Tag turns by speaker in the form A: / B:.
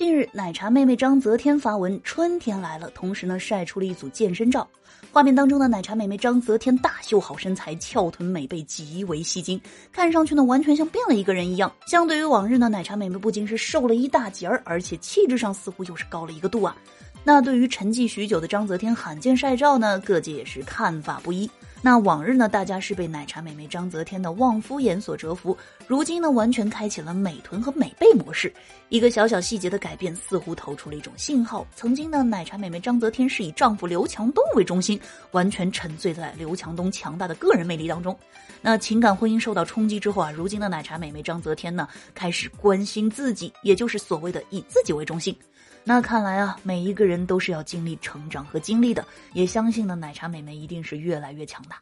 A: 近日，奶茶妹妹章泽天发文“春天来了”，同时呢晒出了一组健身照。画面当中的奶茶妹妹章泽天大秀好身材，翘臀美背极为吸睛，看上去呢完全像变了一个人一样。相对于往日呢，奶茶妹妹不仅是瘦了一大截儿，而且气质上似乎又是高了一个度啊。那对于沉寂许久的章泽天罕见晒照呢，各界也是看法不一。那往日呢，大家是被奶茶美眉章泽天的旺夫眼所折服，如今呢，完全开启了美臀和美背模式。一个小小细节的改变，似乎透出了一种信号。曾经呢，奶茶美眉章泽天是以丈夫刘强东为中心，完全沉醉在刘强东强大的个人魅力当中。那情感婚姻受到冲击之后啊，如今的奶茶美眉章泽天呢，开始关心自己，也就是所谓的以自己为中心。那看来啊，每一个人都是要经历成长和经历的，也相信呢，奶茶妹妹一定是越来越强大。